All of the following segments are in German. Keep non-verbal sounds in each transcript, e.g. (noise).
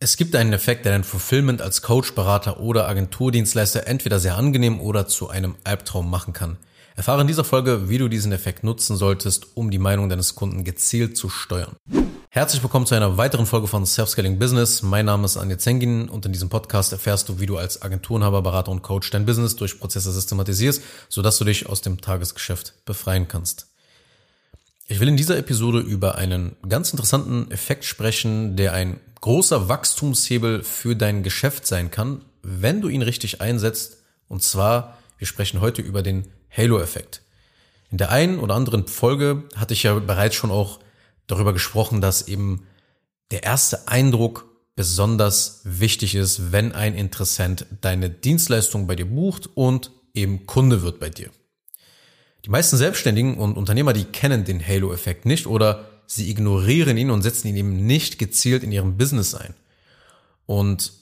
Es gibt einen Effekt, der dein Fulfillment als Coach, Berater oder Agenturdienstleister entweder sehr angenehm oder zu einem Albtraum machen kann. Erfahre in dieser Folge, wie du diesen Effekt nutzen solltest, um die Meinung deines Kunden gezielt zu steuern. Herzlich willkommen zu einer weiteren Folge von Self-Scaling Business. Mein Name ist Anja Zengin und in diesem Podcast erfährst du, wie du als Agenturenhaber, Berater und Coach dein Business durch Prozesse systematisierst, sodass du dich aus dem Tagesgeschäft befreien kannst. Ich will in dieser Episode über einen ganz interessanten Effekt sprechen, der ein großer Wachstumshebel für dein Geschäft sein kann, wenn du ihn richtig einsetzt. Und zwar, wir sprechen heute über den Halo-Effekt. In der einen oder anderen Folge hatte ich ja bereits schon auch darüber gesprochen, dass eben der erste Eindruck besonders wichtig ist, wenn ein Interessent deine Dienstleistung bei dir bucht und eben Kunde wird bei dir. Die meisten Selbstständigen und Unternehmer, die kennen den Halo-Effekt nicht oder sie ignorieren ihn und setzen ihn eben nicht gezielt in ihrem Business ein. Und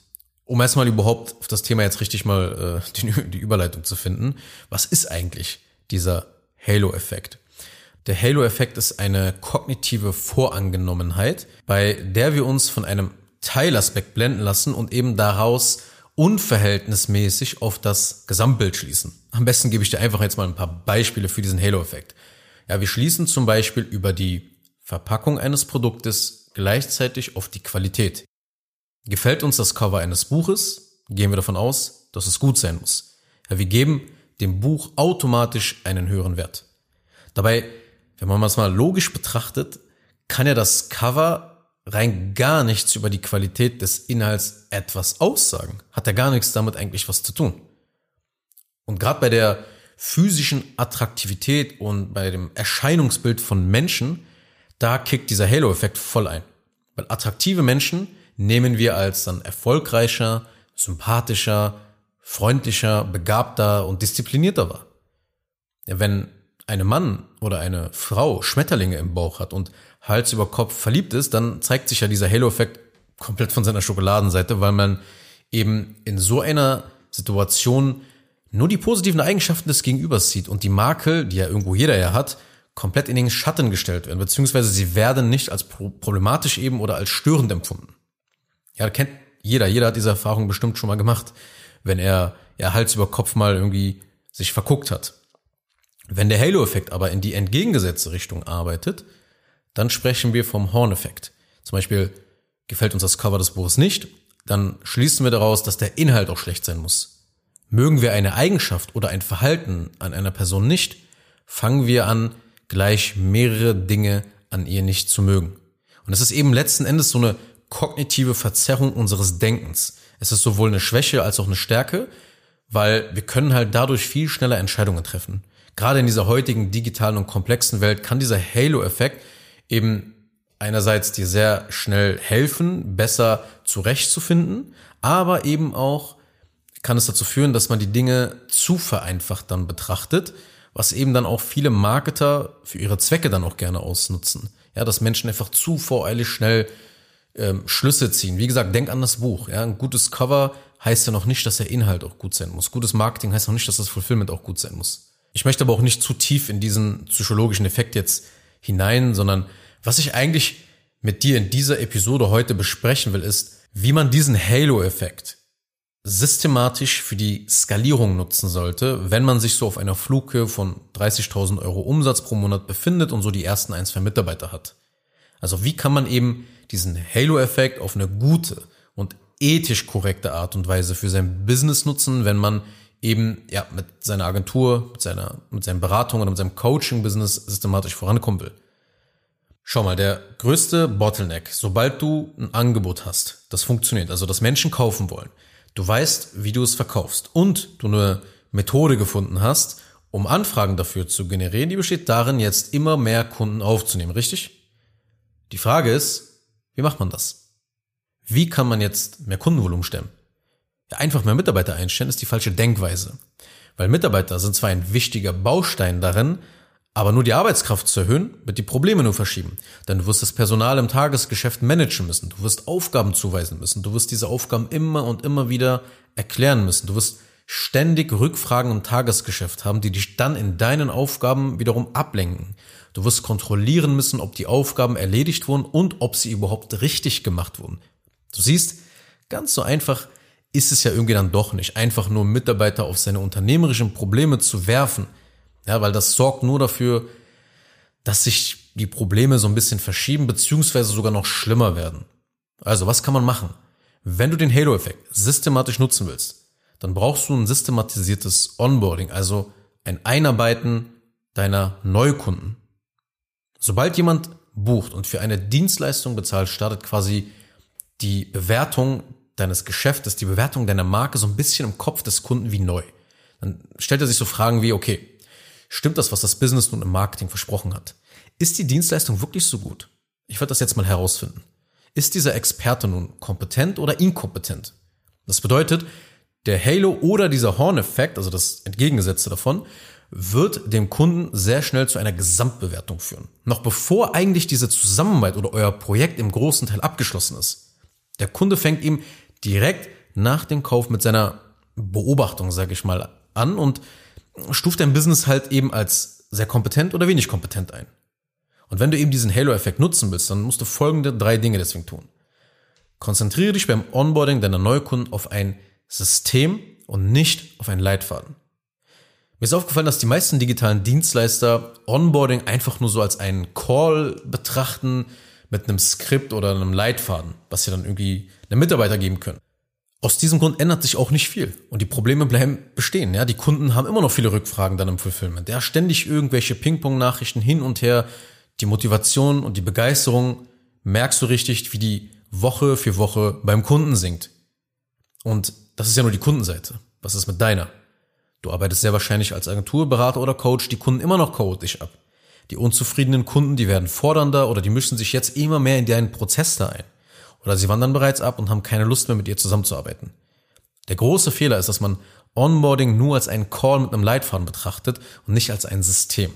um erstmal überhaupt auf das Thema jetzt richtig mal äh, die, (laughs) die Überleitung zu finden, was ist eigentlich dieser Halo-Effekt? Der Halo-Effekt ist eine kognitive Vorangenommenheit, bei der wir uns von einem Teilaspekt blenden lassen und eben daraus unverhältnismäßig auf das Gesamtbild schließen. Am besten gebe ich dir einfach jetzt mal ein paar Beispiele für diesen Halo-Effekt. Ja, wir schließen zum Beispiel über die Verpackung eines Produktes gleichzeitig auf die Qualität. Gefällt uns das Cover eines Buches, gehen wir davon aus, dass es gut sein muss. Ja, wir geben dem Buch automatisch einen höheren Wert. Dabei, wenn man es mal logisch betrachtet, kann ja das Cover rein gar nichts über die Qualität des Inhalts etwas aussagen. Hat ja gar nichts damit eigentlich was zu tun. Und gerade bei der physischen Attraktivität und bei dem Erscheinungsbild von Menschen, da kickt dieser Halo-Effekt voll ein. Weil attraktive Menschen nehmen wir als dann erfolgreicher, sympathischer, freundlicher, begabter und disziplinierter wahr. Wenn eine Mann oder eine Frau Schmetterlinge im Bauch hat und Hals über Kopf verliebt ist, dann zeigt sich ja dieser Halo-Effekt komplett von seiner Schokoladenseite, weil man eben in so einer Situation nur die positiven Eigenschaften des Gegenübers sieht und die Makel, die ja irgendwo jeder ja hat, komplett in den Schatten gestellt werden, beziehungsweise sie werden nicht als problematisch eben oder als störend empfunden. Ja, kennt jeder, jeder hat diese Erfahrung bestimmt schon mal gemacht, wenn er ja Hals über Kopf mal irgendwie sich verguckt hat. Wenn der Halo-Effekt aber in die entgegengesetzte Richtung arbeitet, dann sprechen wir vom Horn-Effekt. Zum Beispiel gefällt uns das Cover des Buches nicht, dann schließen wir daraus, dass der Inhalt auch schlecht sein muss. Mögen wir eine Eigenschaft oder ein Verhalten an einer Person nicht, fangen wir an, gleich mehrere Dinge an ihr nicht zu mögen. Und es ist eben letzten Endes so eine kognitive Verzerrung unseres Denkens. Es ist sowohl eine Schwäche als auch eine Stärke, weil wir können halt dadurch viel schneller Entscheidungen treffen gerade in dieser heutigen digitalen und komplexen Welt kann dieser Halo-Effekt eben einerseits dir sehr schnell helfen, besser zurechtzufinden, aber eben auch kann es dazu führen, dass man die Dinge zu vereinfacht dann betrachtet, was eben dann auch viele Marketer für ihre Zwecke dann auch gerne ausnutzen. Ja, dass Menschen einfach zu voreilig schnell ähm, Schlüsse ziehen. Wie gesagt, denk an das Buch. Ja, ein gutes Cover heißt ja noch nicht, dass der Inhalt auch gut sein muss. Gutes Marketing heißt noch nicht, dass das Fulfillment auch gut sein muss. Ich möchte aber auch nicht zu tief in diesen psychologischen Effekt jetzt hinein, sondern was ich eigentlich mit dir in dieser Episode heute besprechen will, ist, wie man diesen Halo-Effekt systematisch für die Skalierung nutzen sollte, wenn man sich so auf einer Flughöhe von 30.000 Euro Umsatz pro Monat befindet und so die ersten ein, zwei Mitarbeiter hat. Also wie kann man eben diesen Halo-Effekt auf eine gute und ethisch korrekte Art und Weise für sein Business nutzen, wenn man eben ja mit seiner Agentur, mit seiner mit seinen Beratungen oder mit seinem Coaching-Business systematisch vorankommen will. Schau mal, der größte Bottleneck, sobald du ein Angebot hast, das funktioniert, also das Menschen kaufen wollen, du weißt, wie du es verkaufst und du eine Methode gefunden hast, um Anfragen dafür zu generieren, die besteht darin, jetzt immer mehr Kunden aufzunehmen, richtig? Die Frage ist, wie macht man das? Wie kann man jetzt mehr Kundenvolumen stemmen? Ja, einfach mehr Mitarbeiter einstellen ist die falsche Denkweise. Weil Mitarbeiter sind zwar ein wichtiger Baustein darin, aber nur die Arbeitskraft zu erhöhen, wird die Probleme nur verschieben. Denn du wirst das Personal im Tagesgeschäft managen müssen. Du wirst Aufgaben zuweisen müssen. Du wirst diese Aufgaben immer und immer wieder erklären müssen. Du wirst ständig Rückfragen im Tagesgeschäft haben, die dich dann in deinen Aufgaben wiederum ablenken. Du wirst kontrollieren müssen, ob die Aufgaben erledigt wurden und ob sie überhaupt richtig gemacht wurden. Du siehst, Ganz so einfach ist es ja irgendwie dann doch nicht, einfach nur Mitarbeiter auf seine unternehmerischen Probleme zu werfen. Ja, weil das sorgt nur dafür, dass sich die Probleme so ein bisschen verschieben, beziehungsweise sogar noch schlimmer werden. Also, was kann man machen? Wenn du den Halo-Effekt systematisch nutzen willst, dann brauchst du ein systematisiertes Onboarding, also ein Einarbeiten deiner Neukunden. Sobald jemand bucht und für eine Dienstleistung bezahlt, startet quasi die Bewertung deines Geschäftes, die Bewertung deiner Marke so ein bisschen im Kopf des Kunden wie neu. Dann stellt er sich so Fragen wie, okay, stimmt das, was das Business nun im Marketing versprochen hat? Ist die Dienstleistung wirklich so gut? Ich werde das jetzt mal herausfinden. Ist dieser Experte nun kompetent oder inkompetent? Das bedeutet, der Halo oder dieser Horn-Effekt, also das Entgegengesetzte davon, wird dem Kunden sehr schnell zu einer Gesamtbewertung führen. Noch bevor eigentlich diese Zusammenarbeit oder euer Projekt im großen Teil abgeschlossen ist. Der Kunde fängt ihm direkt nach dem Kauf mit seiner Beobachtung, sage ich mal, an und stuft dein Business halt eben als sehr kompetent oder wenig kompetent ein. Und wenn du eben diesen Halo-Effekt nutzen willst, dann musst du folgende drei Dinge deswegen tun. Konzentriere dich beim Onboarding deiner Neukunden auf ein System und nicht auf einen Leitfaden. Mir ist aufgefallen, dass die meisten digitalen Dienstleister Onboarding einfach nur so als einen Call betrachten mit einem Skript oder einem Leitfaden, was sie dann irgendwie einem Mitarbeiter geben können. Aus diesem Grund ändert sich auch nicht viel und die Probleme bleiben bestehen. Ja, die Kunden haben immer noch viele Rückfragen dann im Fulfillment. Ja, ständig irgendwelche Ping-Pong-Nachrichten hin und her. Die Motivation und die Begeisterung merkst du richtig, wie die Woche für Woche beim Kunden sinkt. Und das ist ja nur die Kundenseite. Was ist mit deiner? Du arbeitest sehr wahrscheinlich als Agenturberater oder Coach die Kunden immer noch chaotisch ab. Die unzufriedenen Kunden, die werden fordernder oder die mischen sich jetzt immer mehr in deinen Prozess da ein. Oder sie wandern bereits ab und haben keine Lust mehr mit dir zusammenzuarbeiten. Der große Fehler ist, dass man Onboarding nur als einen Call mit einem Leitfaden betrachtet und nicht als ein System.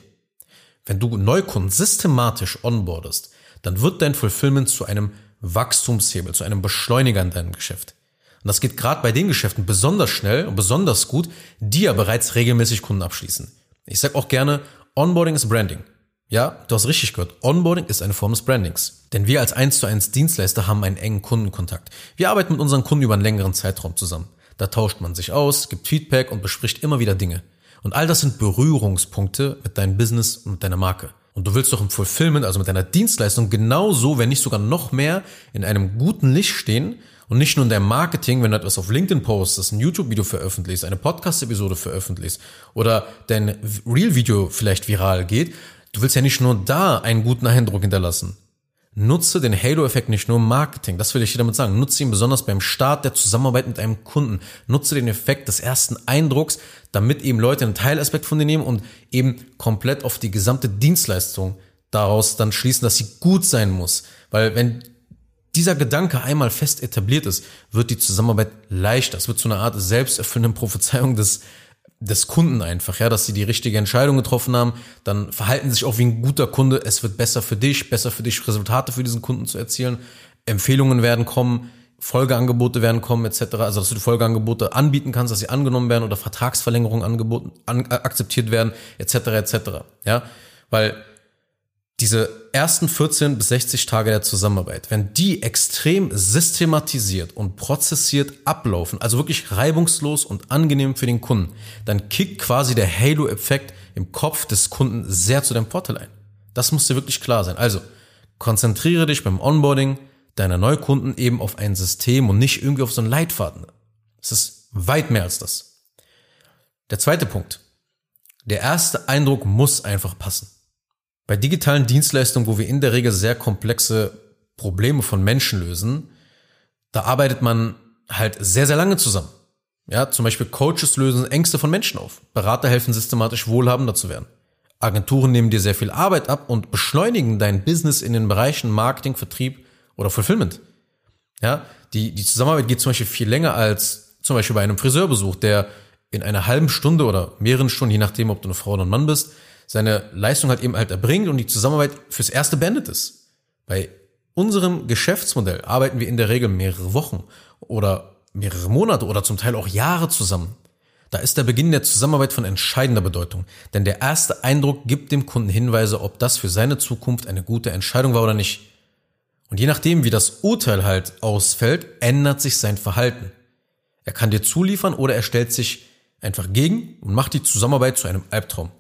Wenn du Neukunden systematisch onboardest, dann wird dein Fulfillment zu einem Wachstumshebel, zu einem Beschleuniger in deinem Geschäft. Und das geht gerade bei den Geschäften besonders schnell und besonders gut, die ja bereits regelmäßig Kunden abschließen. Ich sage auch gerne, Onboarding ist Branding. Ja, du hast richtig gehört. Onboarding ist eine Form des Brandings. Denn wir als 1 zu 1 Dienstleister haben einen engen Kundenkontakt. Wir arbeiten mit unseren Kunden über einen längeren Zeitraum zusammen. Da tauscht man sich aus, gibt Feedback und bespricht immer wieder Dinge. Und all das sind Berührungspunkte mit deinem Business und mit deiner Marke. Und du willst doch im Fulfillment, also mit deiner Dienstleistung, genauso, wenn nicht sogar noch mehr, in einem guten Licht stehen und nicht nur in deinem Marketing, wenn du etwas auf LinkedIn postest, ein YouTube-Video veröffentlichst, eine Podcast-Episode veröffentlichst oder dein Real-Video vielleicht viral geht. Du willst ja nicht nur da einen guten Eindruck hinterlassen. Nutze den Halo-Effekt nicht nur im Marketing, das will ich dir damit sagen. Nutze ihn besonders beim Start der Zusammenarbeit mit einem Kunden. Nutze den Effekt des ersten Eindrucks, damit eben Leute einen Teilaspekt von dir nehmen und eben komplett auf die gesamte Dienstleistung daraus dann schließen, dass sie gut sein muss. Weil wenn dieser Gedanke einmal fest etabliert ist, wird die Zusammenarbeit leichter. Es wird zu einer Art selbsterfüllenden Prophezeiung des, des Kunden einfach, ja, dass sie die richtige Entscheidung getroffen haben, dann verhalten sie sich auch wie ein guter Kunde. Es wird besser für dich, besser für dich, Resultate für diesen Kunden zu erzielen. Empfehlungen werden kommen, Folgeangebote werden kommen, etc. Also, dass du die Folgeangebote anbieten kannst, dass sie angenommen werden oder Vertragsverlängerungen angeboten, an, akzeptiert werden, etc. etc. Ja, weil diese ersten 14 bis 60 Tage der Zusammenarbeit, wenn die extrem systematisiert und prozessiert ablaufen, also wirklich reibungslos und angenehm für den Kunden, dann kickt quasi der Halo-Effekt im Kopf des Kunden sehr zu deinem Vorteil ein. Das muss dir wirklich klar sein. Also konzentriere dich beim Onboarding deiner Neukunden eben auf ein System und nicht irgendwie auf so einen Leitfaden. Es ist weit mehr als das. Der zweite Punkt. Der erste Eindruck muss einfach passen. Bei digitalen Dienstleistungen, wo wir in der Regel sehr komplexe Probleme von Menschen lösen, da arbeitet man halt sehr, sehr lange zusammen. Ja, zum Beispiel Coaches lösen Ängste von Menschen auf. Berater helfen systematisch wohlhabender zu werden. Agenturen nehmen dir sehr viel Arbeit ab und beschleunigen dein Business in den Bereichen Marketing, Vertrieb oder Fulfillment. Ja, die, die Zusammenarbeit geht zum Beispiel viel länger als zum Beispiel bei einem Friseurbesuch, der in einer halben Stunde oder mehreren Stunden, je nachdem, ob du eine Frau oder ein Mann bist, seine Leistung halt eben halt erbringt und die Zusammenarbeit fürs Erste beendet ist. Bei unserem Geschäftsmodell arbeiten wir in der Regel mehrere Wochen oder mehrere Monate oder zum Teil auch Jahre zusammen. Da ist der Beginn der Zusammenarbeit von entscheidender Bedeutung, denn der erste Eindruck gibt dem Kunden Hinweise, ob das für seine Zukunft eine gute Entscheidung war oder nicht. Und je nachdem, wie das Urteil halt ausfällt, ändert sich sein Verhalten. Er kann dir zuliefern oder er stellt sich einfach gegen und macht die Zusammenarbeit zu einem Albtraum.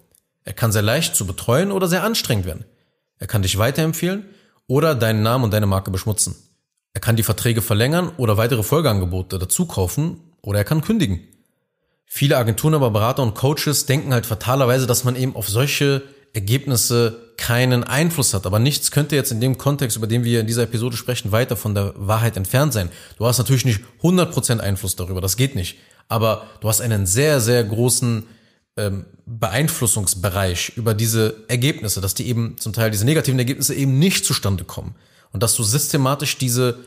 Er kann sehr leicht zu betreuen oder sehr anstrengend werden. Er kann dich weiterempfehlen oder deinen Namen und deine Marke beschmutzen. Er kann die Verträge verlängern oder weitere Folgeangebote dazu kaufen oder er kann kündigen. Viele Agenturen, aber Berater und Coaches denken halt fatalerweise, dass man eben auf solche Ergebnisse keinen Einfluss hat. Aber nichts könnte jetzt in dem Kontext, über den wir in dieser Episode sprechen, weiter von der Wahrheit entfernt sein. Du hast natürlich nicht 100% Einfluss darüber, das geht nicht. Aber du hast einen sehr, sehr großen ähm, Beeinflussungsbereich über diese Ergebnisse, dass die eben zum Teil diese negativen Ergebnisse eben nicht zustande kommen. Und dass du systematisch diese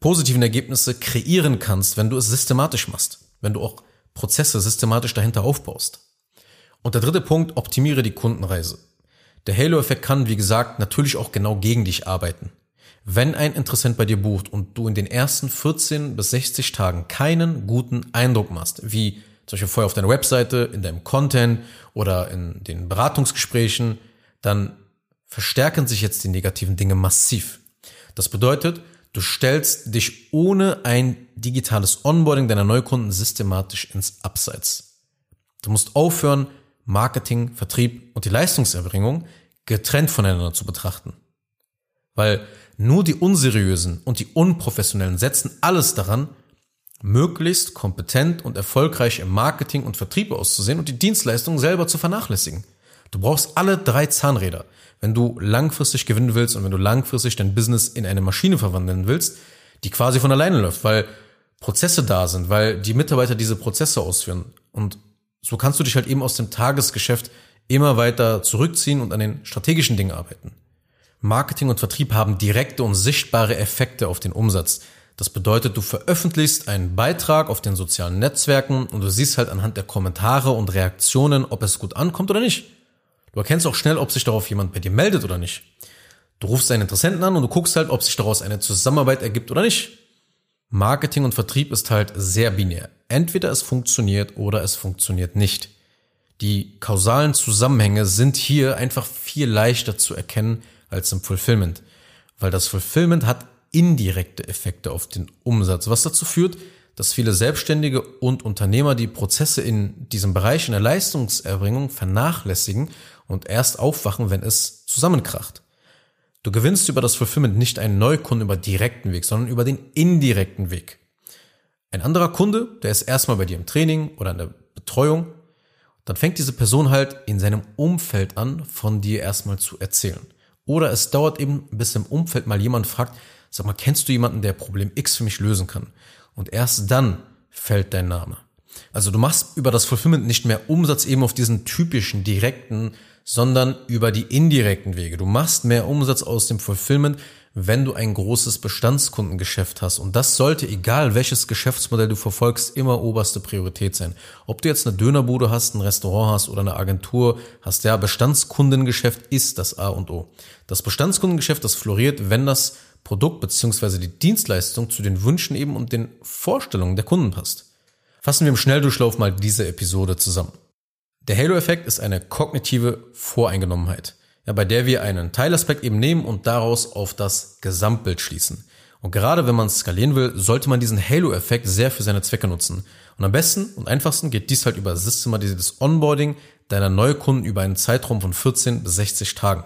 positiven Ergebnisse kreieren kannst, wenn du es systematisch machst. Wenn du auch Prozesse systematisch dahinter aufbaust. Und der dritte Punkt, optimiere die Kundenreise. Der Halo-Effekt kann, wie gesagt, natürlich auch genau gegen dich arbeiten. Wenn ein Interessent bei dir bucht und du in den ersten 14 bis 60 Tagen keinen guten Eindruck machst, wie zum Beispiel vorher auf deiner Webseite, in deinem Content oder in den Beratungsgesprächen, dann verstärken sich jetzt die negativen Dinge massiv. Das bedeutet, du stellst dich ohne ein digitales Onboarding deiner Neukunden systematisch ins Abseits. Du musst aufhören, Marketing, Vertrieb und die Leistungserbringung getrennt voneinander zu betrachten. Weil nur die Unseriösen und die Unprofessionellen setzen alles daran, möglichst kompetent und erfolgreich im Marketing und Vertrieb auszusehen und die Dienstleistung selber zu vernachlässigen. Du brauchst alle drei Zahnräder. Wenn du langfristig gewinnen willst und wenn du langfristig dein Business in eine Maschine verwandeln willst, die quasi von alleine läuft, weil Prozesse da sind, weil die Mitarbeiter diese Prozesse ausführen. Und so kannst du dich halt eben aus dem Tagesgeschäft immer weiter zurückziehen und an den strategischen Dingen arbeiten. Marketing und Vertrieb haben direkte und sichtbare Effekte auf den Umsatz. Das bedeutet, du veröffentlichst einen Beitrag auf den sozialen Netzwerken und du siehst halt anhand der Kommentare und Reaktionen, ob es gut ankommt oder nicht. Du erkennst auch schnell, ob sich darauf jemand bei dir meldet oder nicht. Du rufst deinen Interessenten an und du guckst halt, ob sich daraus eine Zusammenarbeit ergibt oder nicht. Marketing und Vertrieb ist halt sehr binär. Entweder es funktioniert oder es funktioniert nicht. Die kausalen Zusammenhänge sind hier einfach viel leichter zu erkennen als im Fulfillment, weil das Fulfillment hat indirekte Effekte auf den Umsatz, was dazu führt, dass viele Selbstständige und Unternehmer die Prozesse in diesem Bereich in der Leistungserbringung vernachlässigen und erst aufwachen, wenn es zusammenkracht. Du gewinnst über das Fulfillment nicht einen Neukunden über direkten Weg, sondern über den indirekten Weg. Ein anderer Kunde, der ist erstmal bei dir im Training oder in der Betreuung, dann fängt diese Person halt in seinem Umfeld an, von dir erstmal zu erzählen. Oder es dauert eben, bis im Umfeld mal jemand fragt, sag mal, kennst du jemanden, der Problem X für mich lösen kann? Und erst dann fällt dein Name. Also du machst über das Fulfillment nicht mehr Umsatz eben auf diesen typischen, direkten sondern über die indirekten Wege. Du machst mehr Umsatz aus dem Fulfillment, wenn du ein großes Bestandskundengeschäft hast. Und das sollte, egal welches Geschäftsmodell du verfolgst, immer oberste Priorität sein. Ob du jetzt eine Dönerbude hast, ein Restaurant hast oder eine Agentur hast, ja, Bestandskundengeschäft ist das A und O. Das Bestandskundengeschäft, das floriert, wenn das Produkt beziehungsweise die Dienstleistung zu den Wünschen eben und den Vorstellungen der Kunden passt. Fassen wir im Schnelldurchlauf mal diese Episode zusammen. Der Halo-Effekt ist eine kognitive Voreingenommenheit, ja, bei der wir einen Teilaspekt eben nehmen und daraus auf das Gesamtbild schließen. Und gerade wenn man skalieren will, sollte man diesen Halo-Effekt sehr für seine Zwecke nutzen. Und am besten und einfachsten geht dies halt über systematisiertes Onboarding deiner Neukunden über einen Zeitraum von 14 bis 60 Tagen.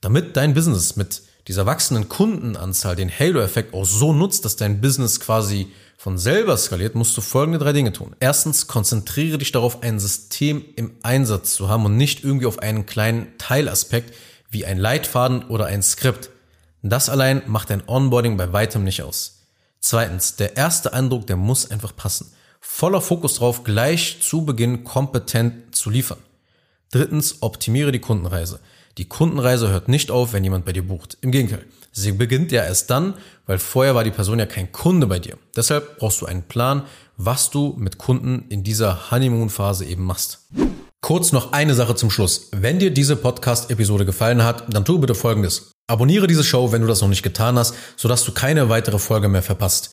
Damit dein Business mit dieser wachsenden Kundenanzahl den Halo-Effekt auch so nutzt, dass dein Business quasi von selber skaliert, musst du folgende drei Dinge tun. Erstens, konzentriere dich darauf, ein System im Einsatz zu haben und nicht irgendwie auf einen kleinen Teilaspekt wie ein Leitfaden oder ein Skript. Das allein macht dein Onboarding bei weitem nicht aus. Zweitens, der erste Eindruck, der muss einfach passen. Voller Fokus drauf, gleich zu Beginn kompetent zu liefern. Drittens, optimiere die Kundenreise. Die Kundenreise hört nicht auf, wenn jemand bei dir bucht. Im Gegenteil. Sie beginnt ja erst dann, weil vorher war die Person ja kein Kunde bei dir. Deshalb brauchst du einen Plan, was du mit Kunden in dieser Honeymoon-Phase eben machst. Kurz noch eine Sache zum Schluss. Wenn dir diese Podcast-Episode gefallen hat, dann tu bitte Folgendes. Abonniere diese Show, wenn du das noch nicht getan hast, sodass du keine weitere Folge mehr verpasst.